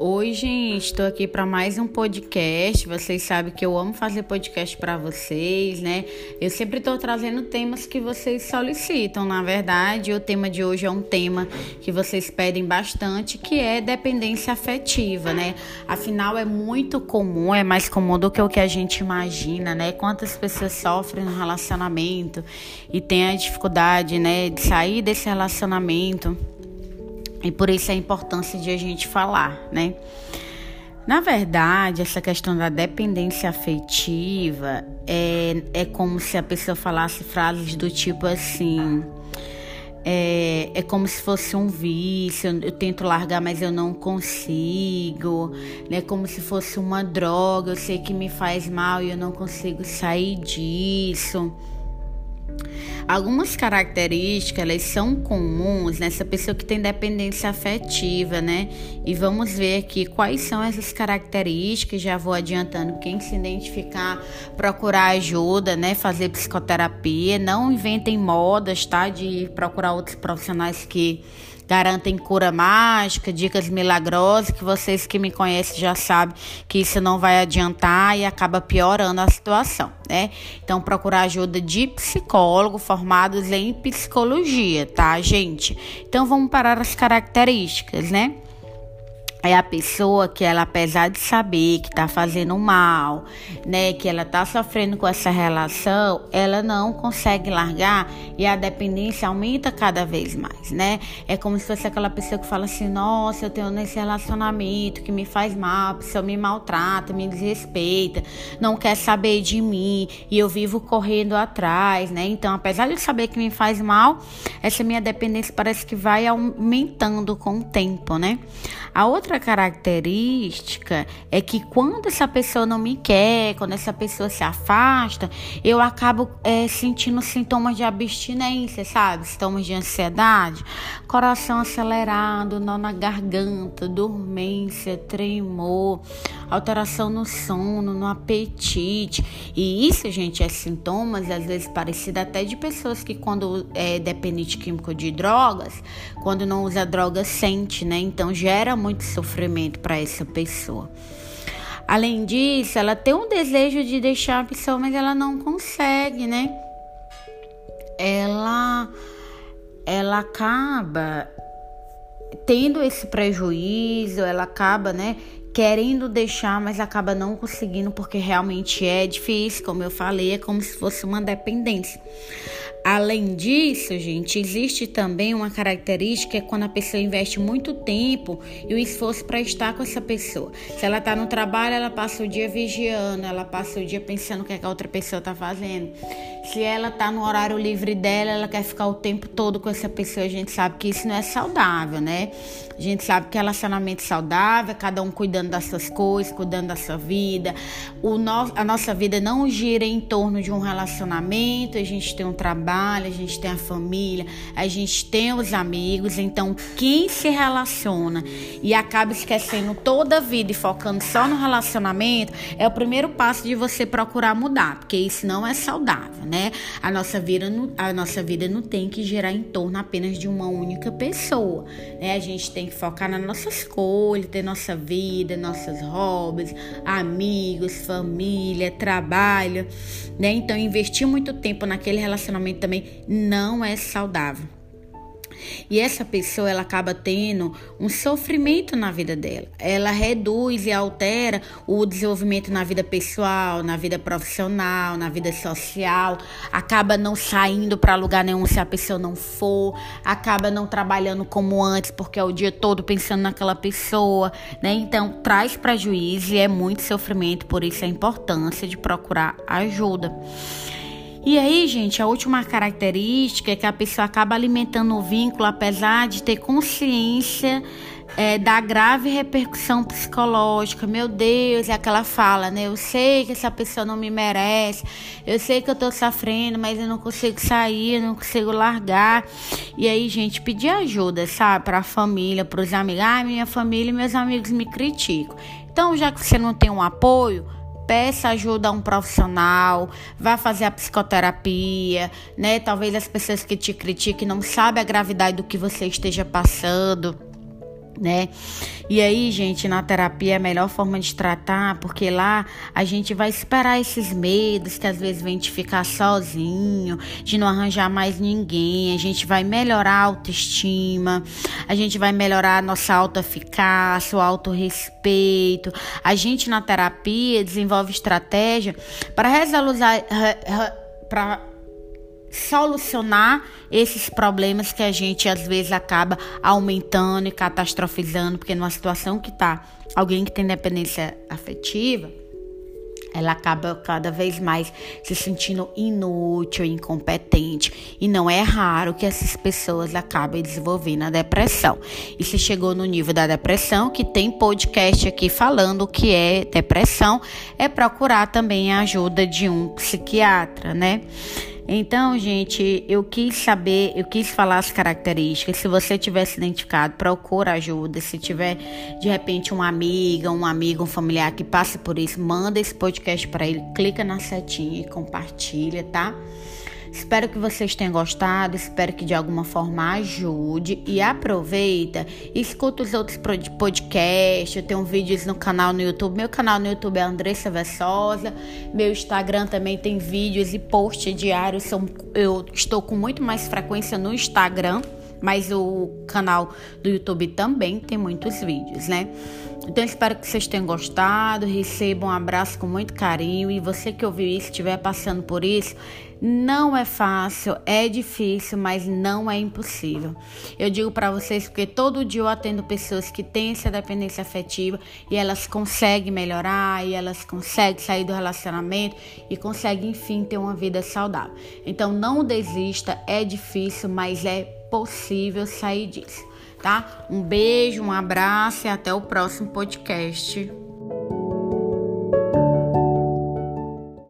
Gente, estou aqui para mais um podcast. Vocês sabem que eu amo fazer podcast para vocês, né? Eu sempre estou trazendo temas que vocês solicitam. Na verdade, o tema de hoje é um tema que vocês pedem bastante, que é dependência afetiva, né? Afinal, é muito comum, é mais comum do que o que a gente imagina, né? Quantas pessoas sofrem no relacionamento e têm a dificuldade, né, de sair desse relacionamento e por isso a importância de a gente falar, né? Na verdade, essa questão da dependência afetiva é, é como se a pessoa falasse frases do tipo assim. É, é como se fosse um vício, eu, tento largar, mas eu não consigo. É né? como se fosse uma droga, eu sei que me faz mal e eu não consigo sair disso. Algumas características elas são comuns nessa pessoa que tem dependência afetiva, né? E vamos ver aqui quais são essas características. Já vou adiantando quem se identificar, procurar ajuda, né? Fazer psicoterapia. Não inventem modas, tá? De procurar outros profissionais que garantem cura mágica, dicas milagrosas, que vocês que me conhecem já sabem que isso não vai adiantar e acaba piorando a situação, né? Então, procurar ajuda de psicólogo formados em psicologia, tá, gente? Então, vamos parar as características, né? É a pessoa que ela, apesar de saber que está fazendo mal, né, que ela está sofrendo com essa relação, ela não consegue largar e a dependência aumenta cada vez mais, né? É como se fosse aquela pessoa que fala assim: nossa, eu tenho nesse relacionamento que me faz mal, a pessoa me maltrata, me desrespeita, não quer saber de mim e eu vivo correndo atrás, né? Então, apesar de saber que me faz mal, essa minha dependência parece que vai aumentando com o tempo, né? A outra característica é que quando essa pessoa não me quer, quando essa pessoa se afasta, eu acabo é, sentindo sintomas de abstinência, sabe? Sintomas de ansiedade, coração acelerado, nó na garganta, dormência, tremor, alteração no sono, no apetite. E isso, gente, é sintomas às vezes parecido até de pessoas que quando é dependente químico de drogas, quando não usa droga sente, né? Então gera muito sofrimento para essa pessoa. Além disso, ela tem um desejo de deixar a pessoa, mas ela não consegue, né? Ela ela acaba tendo esse prejuízo, ela acaba, né, querendo deixar, mas acaba não conseguindo porque realmente é difícil, como eu falei, é como se fosse uma dependência. Além disso, gente, existe também uma característica é quando a pessoa investe muito tempo e o esforço para estar com essa pessoa. Se ela está no trabalho, ela passa o dia vigiando, ela passa o dia pensando o que, é que a outra pessoa está fazendo. Se ela está no horário livre dela, ela quer ficar o tempo todo com essa pessoa. A gente sabe que isso não é saudável, né? A gente sabe que relacionamento saudável cada um cuidando das suas coisas, cuidando da sua vida. O no, a nossa vida não gira em torno de um relacionamento, a gente tem um trabalho, a gente tem a família, a gente tem os amigos. Então, quem se relaciona e acaba esquecendo toda a vida e focando só no relacionamento, é o primeiro passo de você procurar mudar, porque isso não é saudável, né? A nossa vida, a nossa vida não tem que girar em torno apenas de uma única pessoa, né? A gente tem que focar nas nossas coisas, ter nossa vida, nossos hobbies, amigos, família, trabalho, né? Então, investir muito tempo naquele relacionamento também não é saudável. E essa pessoa ela acaba tendo um sofrimento na vida dela. Ela reduz e altera o desenvolvimento na vida pessoal, na vida profissional, na vida social. Acaba não saindo para lugar nenhum se a pessoa não for. Acaba não trabalhando como antes porque é o dia todo pensando naquela pessoa, né? Então traz prejuízo e é muito sofrimento. Por isso a importância de procurar ajuda. E aí, gente, a última característica é que a pessoa acaba alimentando o vínculo, apesar de ter consciência é, da grave repercussão psicológica. Meu Deus, é aquela fala, né? Eu sei que essa pessoa não me merece, eu sei que eu tô sofrendo, mas eu não consigo sair, eu não consigo largar. E aí, gente, pedir ajuda, sabe? Pra família, pros amigos. Ah, minha família e meus amigos me criticam. Então, já que você não tem um apoio, peça ajuda a um profissional, vá fazer a psicoterapia, né? Talvez as pessoas que te critiquem não sabem a gravidade do que você esteja passando. Né? E aí, gente, na terapia é a melhor forma de tratar, porque lá a gente vai esperar esses medos que às vezes vem de ficar sozinho, de não arranjar mais ninguém, a gente vai melhorar a autoestima, a gente vai melhorar a nossa autoeficácia, o autorrespeito. A gente na terapia desenvolve estratégia para resolucionar solucionar esses problemas que a gente às vezes acaba aumentando e catastrofizando, porque numa situação que tá alguém que tem dependência afetiva, ela acaba cada vez mais se sentindo inútil, incompetente. E não é raro que essas pessoas acabem desenvolvendo a depressão. E se chegou no nível da depressão, que tem podcast aqui falando o que é depressão, é procurar também a ajuda de um psiquiatra, né? Então, gente, eu quis saber, eu quis falar as características. Se você tiver se identificado, procura ajuda. Se tiver de repente uma amiga, um amigo, um familiar que passe por isso, manda esse podcast para ele, clica na setinha e compartilha, tá? Espero que vocês tenham gostado, espero que de alguma forma ajude e aproveita, escuta os outros podcasts, eu tenho vídeos no canal no YouTube, meu canal no YouTube é Andressa Vessosa, meu Instagram também tem vídeos e posts diários, são, eu estou com muito mais frequência no Instagram, mas o canal do YouTube também tem muitos vídeos, né? Então espero que vocês tenham gostado, recebam um abraço com muito carinho e você que ouviu isso, estiver passando por isso, não é fácil, é difícil, mas não é impossível. Eu digo para vocês porque todo dia eu atendo pessoas que têm essa dependência afetiva e elas conseguem melhorar, e elas conseguem sair do relacionamento e conseguem, enfim, ter uma vida saudável. Então não desista, é difícil, mas é possível sair disso, tá? Um beijo, um abraço e até o próximo podcast.